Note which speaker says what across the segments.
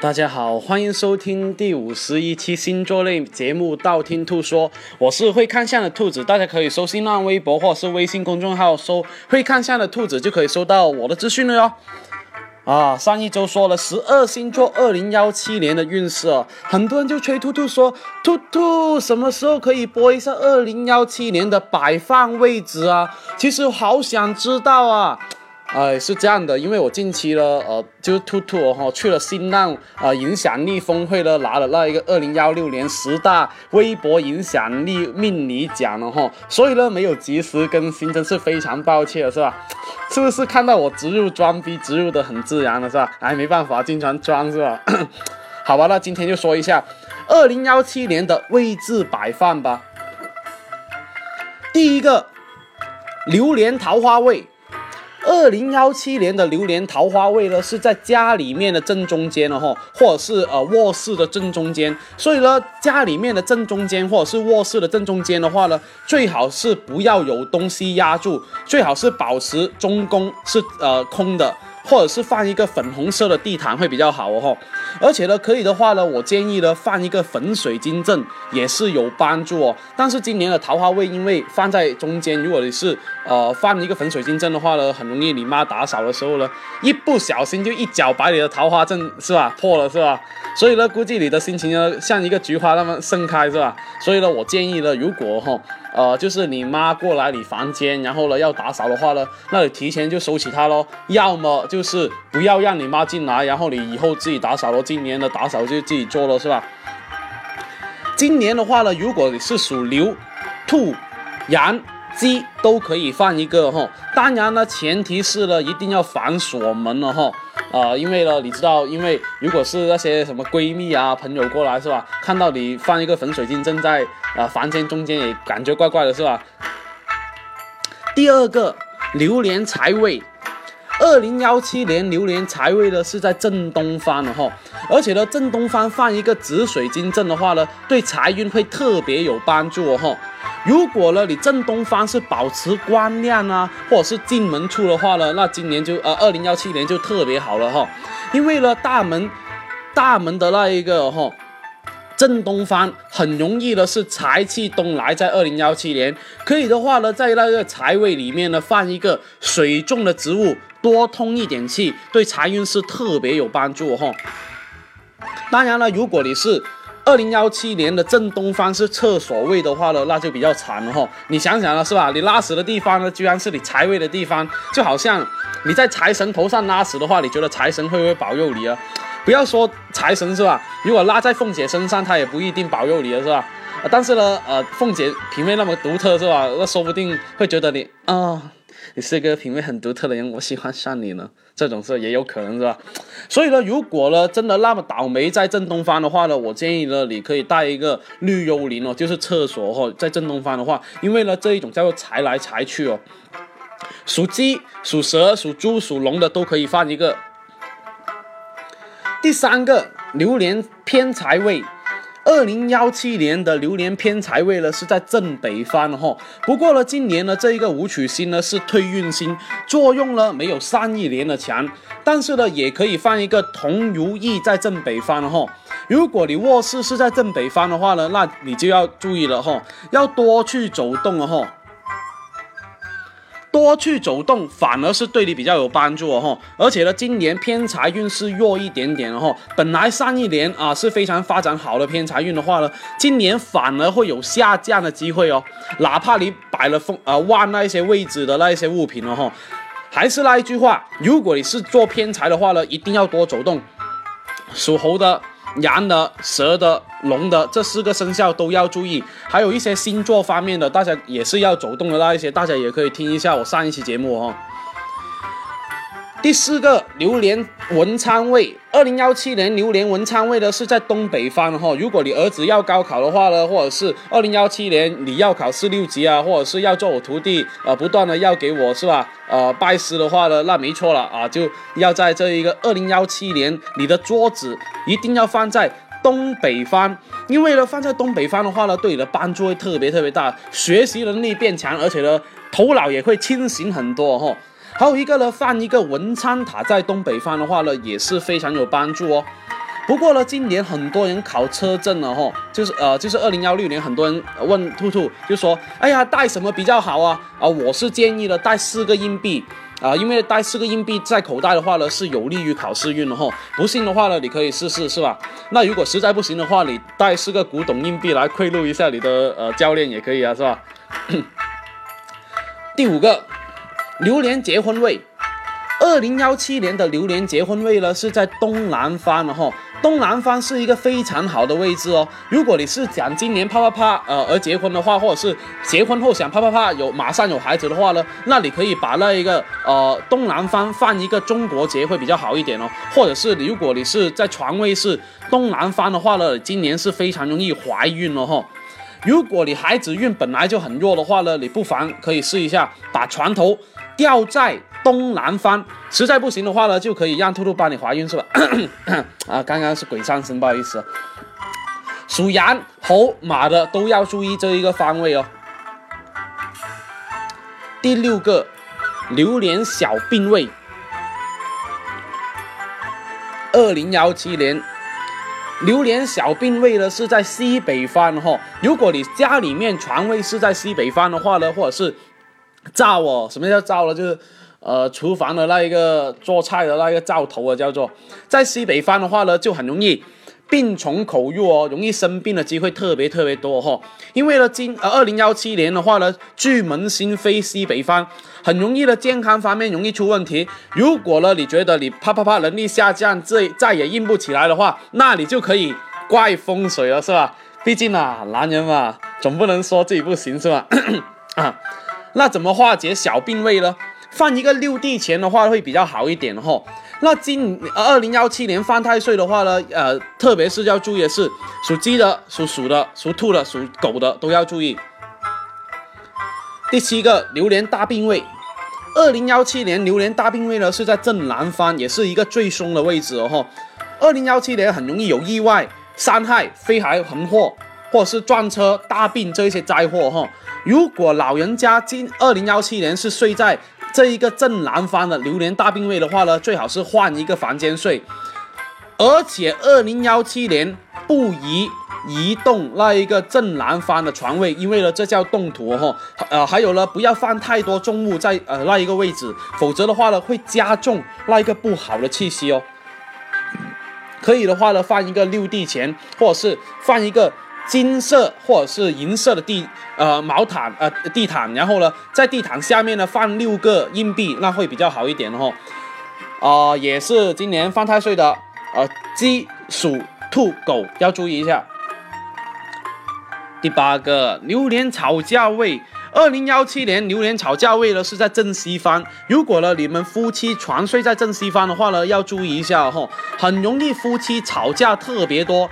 Speaker 1: 大家好，欢迎收听第五十一期星座类节目《道听途说》，我是会看相的兔子，大家可以搜新浪微博或是微信公众号搜“会看相的兔子”，就可以收到我的资讯了哟。啊，上一周说了十二星座二零幺七年的运势哦，很多人就催兔兔说，兔兔什么时候可以播一下二零幺七年的摆放位置啊？其实好想知道啊。哎，是这样的，因为我近期呢，呃，就是兔兔哈去了新浪啊影响力峰会呢，拿了那一个二零幺六年十大微博影响力命理奖了哈，所以呢没有及时更新，真是非常抱歉，是吧？是不是看到我植入装逼植入的很自然了，是吧？哎，没办法，经常装是吧？好吧，那今天就说一下二零幺七年的位置摆放吧。第一个，榴莲桃花位。二零幺七年的榴莲桃花位呢，是在家里面的正中间了哈，或者是呃卧室的正中间。所以呢，家里面的正中间或者是卧室的正中间的话呢，最好是不要有东西压住，最好是保持中宫是呃空的。或者是放一个粉红色的地毯会比较好哦，而且呢，可以的话呢，我建议呢放一个粉水晶阵也是有帮助哦。但是今年的桃花位因为放在中间，如果你是呃放一个粉水晶阵的话呢，很容易你妈打扫的时候呢，一不小心就一脚把你的桃花阵是吧破了是吧？所以呢，估计你的心情呢像一个菊花那么盛开是吧？所以呢，我建议呢，如果哈。呃，就是你妈过来你房间，然后呢要打扫的话呢，那你提前就收起它喽。要么就就是不要让你妈进来，然后你以后自己打扫咯。今年的打扫就自己做了，是吧？今年的话呢，如果你是属牛、兔、羊。鸡都可以放一个哈，当然呢，前提是呢，一定要反锁门了哈，啊，因为呢，你知道，因为如果是那些什么闺蜜啊、朋友过来是吧，看到你放一个粉水晶正在啊房间中间，也感觉怪怪的是吧？第二个，榴莲财位。二零幺七年榴莲财位呢是在正东方的哈，而且呢正东方放一个紫水晶阵的话呢，对财运会特别有帮助哦哈。如果呢你正东方是保持光亮啊，或者是进门处的话呢，那今年就呃二零幺七年就特别好了哈，因为呢大门大门的那一个哈。正东方很容易的是财气东来，在二零幺七年可以的话呢，在那个财位里面呢放一个水种的植物，多通一点气，对财运是特别有帮助哈。当然了，如果你是二零幺七年的正东方是厕所位的话呢，那就比较惨了哈。你想想了是吧？你拉屎的地方呢，居然是你财位的地方，就好像你在财神头上拉屎的话，你觉得财神会不会保佑你啊？不要说财神是吧？如果拉在凤姐身上，她也不一定保佑你了是吧？但是呢，呃，凤姐品味那么独特是吧？那说不定会觉得你啊，你是一个品味很独特的人，我喜欢上你了。这种事也有可能是吧？所以呢，如果呢真的那么倒霉在正东方的话呢，我建议呢你可以带一个绿幽灵哦，就是厕所哦，在正东方的话，因为呢这一种叫做财来财去哦，属鸡、属蛇、属猪、属龙的都可以放一个。第三个榴莲偏财位，二零幺七年的流年偏财位呢是在正北方哈。不过呢，今年呢这一个武曲星呢是退运星，作用呢没有上一年的强，但是呢也可以放一个同如意在正北方哈。如果你卧室是在正北方的话呢，那你就要注意了哈，要多去走动了哈。多去走动，反而是对你比较有帮助哦哈。而且呢，今年偏财运是弱一点点哈。本来上一年啊是非常发展好的偏财运的话呢，今年反而会有下降的机会哦。哪怕你摆了风啊旺那一些位置的那一些物品了哈，还是那一句话，如果你是做偏财的话呢，一定要多走动。属猴的。羊的、蛇的、龙的这四个生肖都要注意，还有一些星座方面的，大家也是要走动的那一些，大家也可以听一下我上一期节目哦。第四个榴莲文昌位，二零幺七年榴莲文昌位呢是在东北方哈。如果你儿子要高考的话呢，或者是二零幺七年你要考四六级啊，或者是要做我徒弟呃，不断的要给我是吧？呃，拜师的话呢，那没错了啊，就要在这一个二零幺七年，你的桌子一定要放在东北方，因为呢放在东北方的话呢，对你的帮助会特别特别大，学习能力变强，而且呢头脑也会清醒很多哈。还有一个呢，放一个文昌塔在东北方的话呢，也是非常有帮助哦。不过呢，今年很多人考车证了哈，就是呃，就是二零幺六年，很多人问兔兔，就说，哎呀，带什么比较好啊？啊，我是建议了带四个硬币啊，因为带四个硬币在口袋的话呢，是有利于考试运的哈。不信的话呢，你可以试试，是吧？那如果实在不行的话，你带四个古董硬币来贿赂一下你的呃教练也可以啊，是吧？第五个，榴莲结婚位。二零幺七年的榴莲结婚位呢，是在东南方的哈。东南方是一个非常好的位置哦。如果你是想今年啪啪啪呃而结婚的话，或者是结婚后想啪啪啪有马上有孩子的话呢，那你可以把那一个呃东南方放一个中国结会比较好一点哦。或者是如果你是在床位是东南方的话呢，今年是非常容易怀孕了哈。如果你孩子运本来就很弱的话呢，你不妨可以试一下把床头吊在。东南方，实在不行的话呢，就可以让兔兔帮你怀孕，是吧？啊，刚刚是鬼上身，不好意思。属羊、猴、马的都要注意这一个方位哦。第六个，榴莲小病位。二零幺七年，榴莲小病位呢是在西北方哈。如果你家里面床位是在西北方的话呢，或者是灶哦，什么叫灶呢？就是。呃，厨房的那一个做菜的那一个灶头啊，叫做在西北方的话呢，就很容易病从口入哦，容易生病的机会特别特别多哈。因为呢，今呃二零幺七年的话呢，巨门星飞西北方，很容易的健康方面容易出问题。如果呢，你觉得你啪啪啪能力下降，这再也硬不起来的话，那你就可以怪风水了，是吧？毕竟啊，男人嘛，总不能说自己不行，是吧？啊，那怎么化解小病位呢？放一个六地钱的话会比较好一点哈。那今二零幺七年犯太岁的话呢，呃，特别是要注意的是，属鸡的、属鼠的、属兔的、属狗的都要注意。第七个榴莲大病位，二零幺七年榴莲大病位呢是在正南方，也是一个最凶的位置哦哈。二零幺七年很容易有意外、伤害、飞来横祸，或者是撞车、大病这一些灾祸哈。如果老人家今二零幺七年是睡在这一个正南方的榴莲大病位的话呢，最好是换一个房间睡，而且二零幺七年不宜移动那一个正南方的床位，因为呢这叫动土哈。呃，还有呢，不要放太多重物在呃那一个位置，否则的话呢会加重那一个不好的气息哦。可以的话呢，放一个六地钱，或者是放一个。金色或者是银色的地呃毛毯呃地毯，然后呢，在地毯下面呢放六个硬币，那会比较好一点哦。啊，也是今年犯太岁的呃鸡、鼠、兔、狗要注意一下。第八个榴莲吵架位，二零幺七年榴莲吵架位呢是在正西方。如果呢你们夫妻床睡在正西方的话呢，要注意一下哈，很容易夫妻吵架特别多。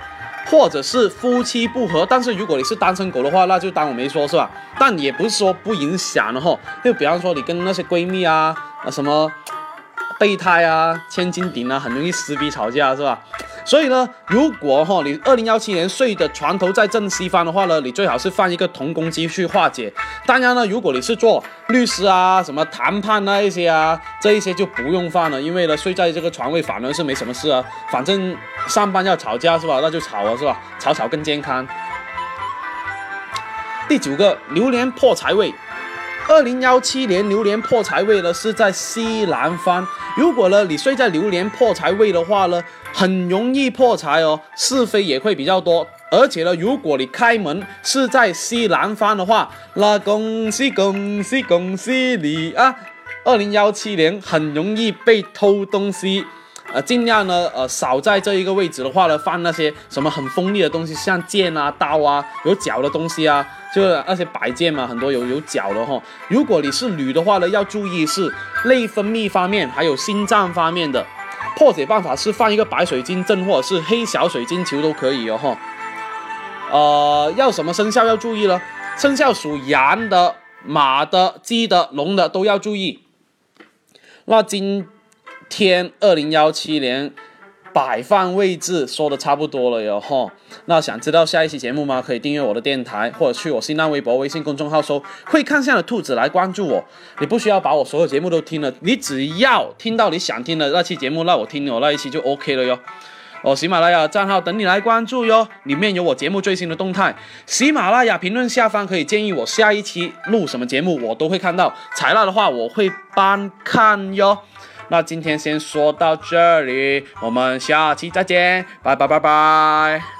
Speaker 1: 或者是夫妻不和，但是如果你是单身狗的话，那就当我没说，是吧？但也不是说不影响的哈。就比方说你跟那些闺蜜啊，啊什么备胎啊、千斤顶啊，很容易撕逼吵架，是吧？所以呢，如果哈你二零幺七年睡的床头在正西方的话呢，你最好是放一个铜公鸡去化解。当然呢，如果你是做律师啊、什么谈判那一些啊，这一些就不用放了，因为呢睡在这个床位反而是没什么事啊。反正上班要吵架是吧？那就吵啊是吧？吵吵更健康。第九个榴莲破财位。二零幺七年榴莲破财位呢是在西南方。如果呢你睡在榴莲破财位的话呢，很容易破财哦，是非也会比较多。而且呢，如果你开门是在西南方的话，那恭喜恭喜恭喜你啊！二零幺七年很容易被偷东西。呃，尽量呢，呃，少在这一个位置的话呢，放那些什么很锋利的东西，像剑啊、刀啊，有角的东西啊，就是那些摆件嘛，很多有有角的哈。如果你是女的话呢，要注意是内分泌方面，还有心脏方面的。破解办法是放一个白水晶阵，或者是黑小水晶球都可以哦哈。呃，要什么生肖要注意呢？生肖属羊的、马的、鸡的、龙的都要注意。那今。天二零幺七年摆放位置说的差不多了哟哈。那想知道下一期节目吗？可以订阅我的电台，或者去我新浪微博、微信公众号搜“会看相的兔子”来关注我。你不需要把我所有节目都听了，你只要听到你想听的那期节目，那我听我那一期就 OK 了哟。哦，喜马拉雅账号等你来关注哟，里面有我节目最新的动态。喜马拉雅评论下方可以建议我下一期录什么节目，我都会看到。材料的话，我会帮看哟。那今天先说到这里我们下期再见拜拜拜拜。